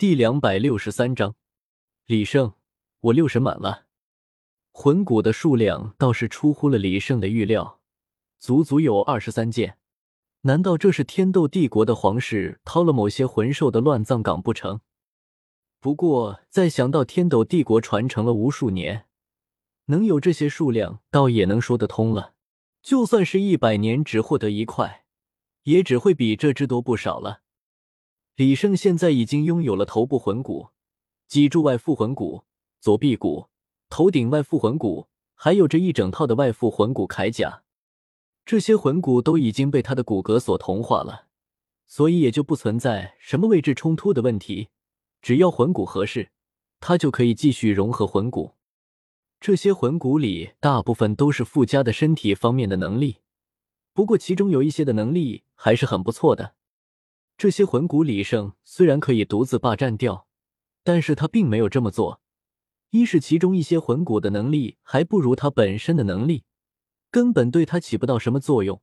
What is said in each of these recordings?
第两百六十三章，李胜，我六神满了。魂骨的数量倒是出乎了李胜的预料，足足有二十三件。难道这是天斗帝国的皇室掏了某些魂兽的乱葬岗不成？不过再想到天斗帝国传承了无数年，能有这些数量，倒也能说得通了。就算是一百年只获得一块，也只会比这只多不少了。李胜现在已经拥有了头部魂骨、脊柱外附魂骨、左臂骨、头顶外附魂骨，还有这一整套的外附魂骨铠甲。这些魂骨都已经被他的骨骼所同化了，所以也就不存在什么位置冲突的问题。只要魂骨合适，他就可以继续融合魂骨。这些魂骨里大部分都是附加的身体方面的能力，不过其中有一些的能力还是很不错的。这些魂骨，李胜虽然可以独自霸占掉，但是他并没有这么做。一是其中一些魂骨的能力还不如他本身的能力，根本对他起不到什么作用。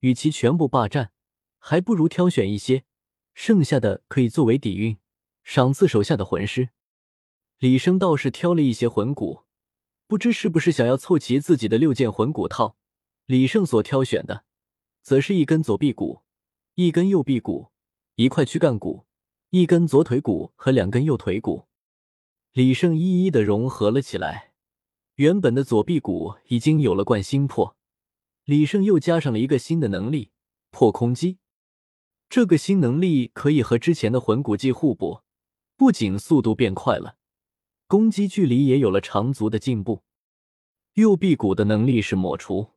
与其全部霸占，还不如挑选一些，剩下的可以作为底蕴，赏赐手下的魂师。李胜倒是挑了一些魂骨，不知是不是想要凑齐自己的六件魂骨套。李胜所挑选的，则是一根左臂骨，一根右臂骨。一块躯干骨，一根左腿骨和两根右腿骨，李胜一一的融合了起来。原本的左臂骨已经有了贯心破，李胜又加上了一个新的能力——破空击。这个新能力可以和之前的魂骨技互补，不仅速度变快了，攻击距离也有了长足的进步。右臂骨的能力是抹除，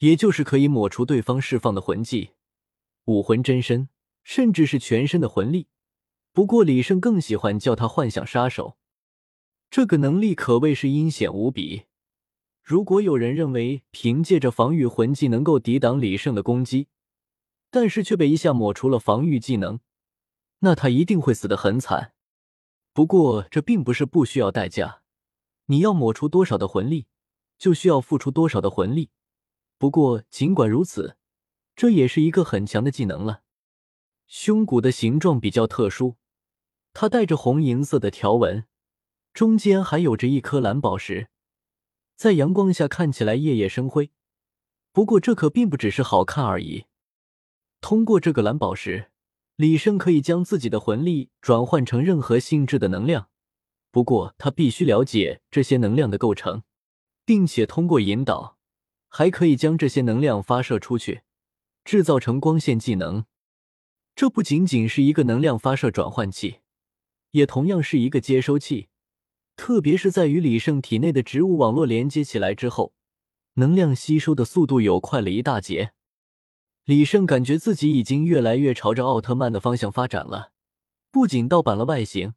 也就是可以抹除对方释放的魂技，武魂真身。甚至是全身的魂力，不过李胜更喜欢叫他幻想杀手。这个能力可谓是阴险无比。如果有人认为凭借着防御魂技能够抵挡李胜的攻击，但是却被一下抹除了防御技能，那他一定会死得很惨。不过这并不是不需要代价，你要抹除多少的魂力，就需要付出多少的魂力。不过尽管如此，这也是一个很强的技能了。胸骨的形状比较特殊，它带着红银色的条纹，中间还有着一颗蓝宝石，在阳光下看起来熠熠生辉。不过这可并不只是好看而已。通过这个蓝宝石，李胜可以将自己的魂力转换成任何性质的能量。不过他必须了解这些能量的构成，并且通过引导，还可以将这些能量发射出去，制造成光线技能。这不仅仅是一个能量发射转换器，也同样是一个接收器。特别是在与李胜体内的植物网络连接起来之后，能量吸收的速度又快了一大截。李胜感觉自己已经越来越朝着奥特曼的方向发展了，不仅盗版了外形，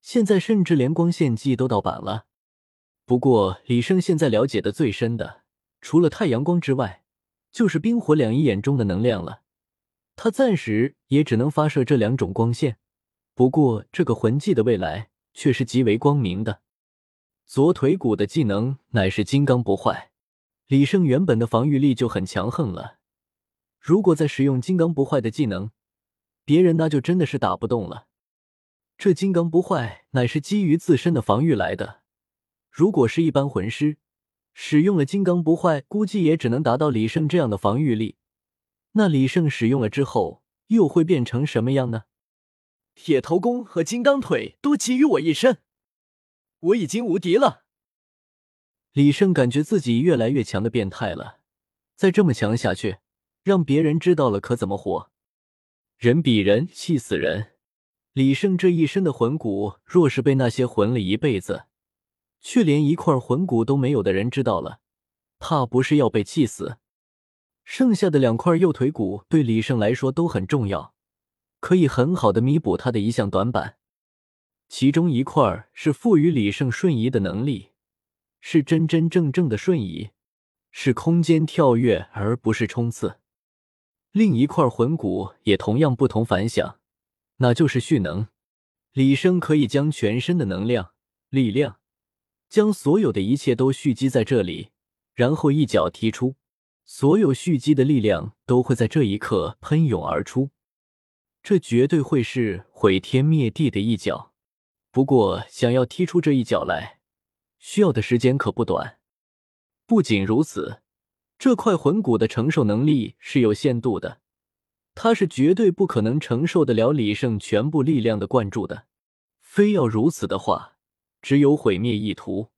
现在甚至连光线技都盗版了。不过，李胜现在了解的最深的，除了太阳光之外，就是冰火两仪眼中的能量了。他暂时也只能发射这两种光线，不过这个魂技的未来却是极为光明的。左腿骨的技能乃是金刚不坏。李胜原本的防御力就很强横了，如果再使用金刚不坏的技能，别人那就真的是打不动了。这金刚不坏乃是基于自身的防御来的，如果是一般魂师使用了金刚不坏，估计也只能达到李胜这样的防御力。那李胜使用了之后，又会变成什么样呢？铁头功和金刚腿都给予我一身，我已经无敌了。李胜感觉自己越来越强的变态了，再这么强下去，让别人知道了可怎么活？人比人气死人！李胜这一身的魂骨，若是被那些混了一辈子，却连一块魂骨都没有的人知道了，怕不是要被气死？剩下的两块右腿骨对李胜来说都很重要，可以很好的弥补他的一项短板。其中一块是赋予李胜瞬移的能力，是真真正正的瞬移，是空间跳跃而不是冲刺。另一块魂骨也同样不同凡响，那就是蓄能。李胜可以将全身的能量、力量，将所有的一切都蓄积在这里，然后一脚踢出。所有蓄积的力量都会在这一刻喷涌而出。这绝对会是毁天灭地的一脚。不过，想要踢出这一脚来，需要的时间可不短。不仅如此，这块魂骨的承受能力是有限度的，他是绝对不可能承受得了李胜全部力量的灌注的。非要如此的话，只有毁灭一途。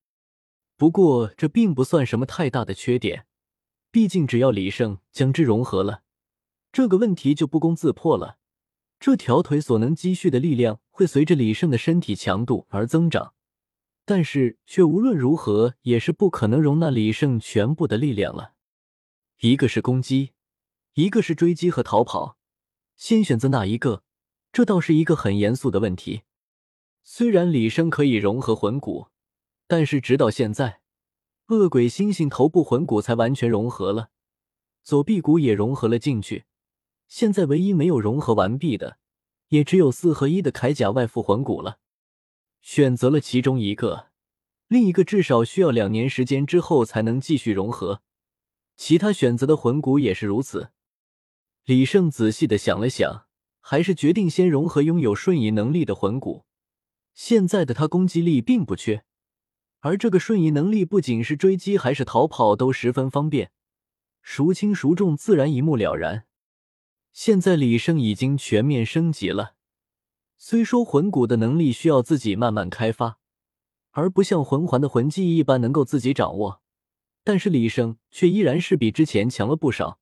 不过，这并不算什么太大的缺点，毕竟只要李胜将之融合了，这个问题就不攻自破了。这条腿所能积蓄的力量会随着李胜的身体强度而增长，但是却无论如何也是不可能容纳李胜全部的力量了。一个是攻击，一个是追击和逃跑，先选择哪一个？这倒是一个很严肃的问题。虽然李胜可以融合魂骨，但是直到现在，恶鬼猩猩头部魂骨才完全融合了，左臂骨也融合了进去。现在唯一没有融合完毕的，也只有四合一的铠甲外附魂骨了。选择了其中一个，另一个至少需要两年时间之后才能继续融合。其他选择的魂骨也是如此。李胜仔细的想了想，还是决定先融合拥有瞬移能力的魂骨。现在的他攻击力并不缺，而这个瞬移能力不仅是追击还是逃跑都十分方便，孰轻孰重自然一目了然。现在李胜已经全面升级了，虽说魂骨的能力需要自己慢慢开发，而不像魂环的魂技一般能够自己掌握，但是李胜却依然是比之前强了不少。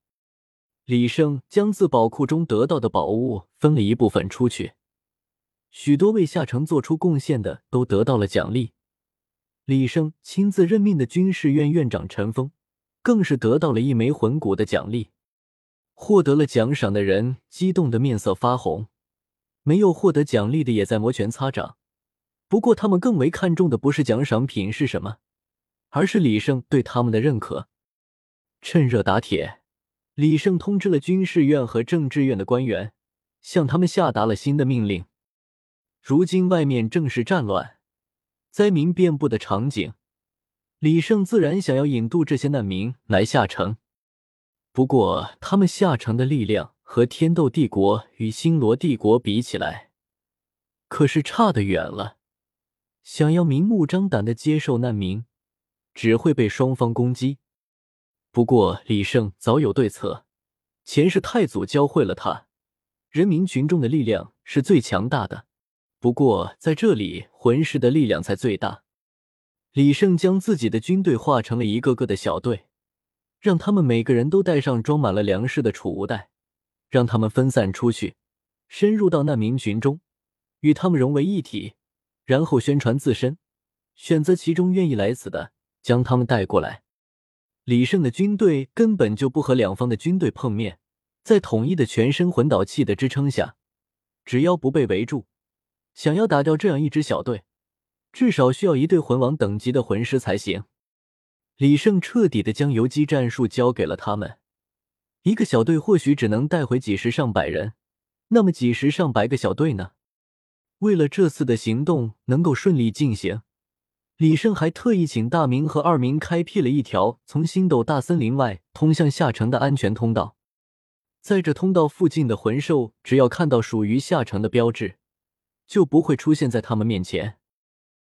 李胜将自宝库中得到的宝物分了一部分出去，许多为下城做出贡献的都得到了奖励。李胜亲自任命的军事院院长陈峰，更是得到了一枚魂骨的奖励。获得了奖赏的人激动的面色发红，没有获得奖励的也在摩拳擦掌。不过，他们更为看重的不是奖赏品是什么，而是李胜对他们的认可。趁热打铁，李胜通知了军事院和政治院的官员，向他们下达了新的命令。如今外面正是战乱、灾民遍布的场景，李胜自然想要引渡这些难民来下城。不过，他们下城的力量和天斗帝国与星罗帝国比起来，可是差得远了。想要明目张胆的接受难民，只会被双方攻击。不过，李胜早有对策。前世太祖教会了他，人民群众的力量是最强大的。不过，在这里，魂师的力量才最大。李胜将自己的军队化成了一个个的小队。让他们每个人都带上装满了粮食的储物袋，让他们分散出去，深入到难民群中，与他们融为一体，然后宣传自身，选择其中愿意来此的，将他们带过来。李胜的军队根本就不和两方的军队碰面，在统一的全身魂导器的支撑下，只要不被围住，想要打掉这样一支小队，至少需要一队魂王等级的魂师才行。李胜彻底的将游击战术交给了他们。一个小队或许只能带回几十上百人，那么几十上百个小队呢？为了这次的行动能够顺利进行，李胜还特意请大明和二明开辟了一条从星斗大森林外通向下城的安全通道。在这通道附近的魂兽，只要看到属于下城的标志，就不会出现在他们面前。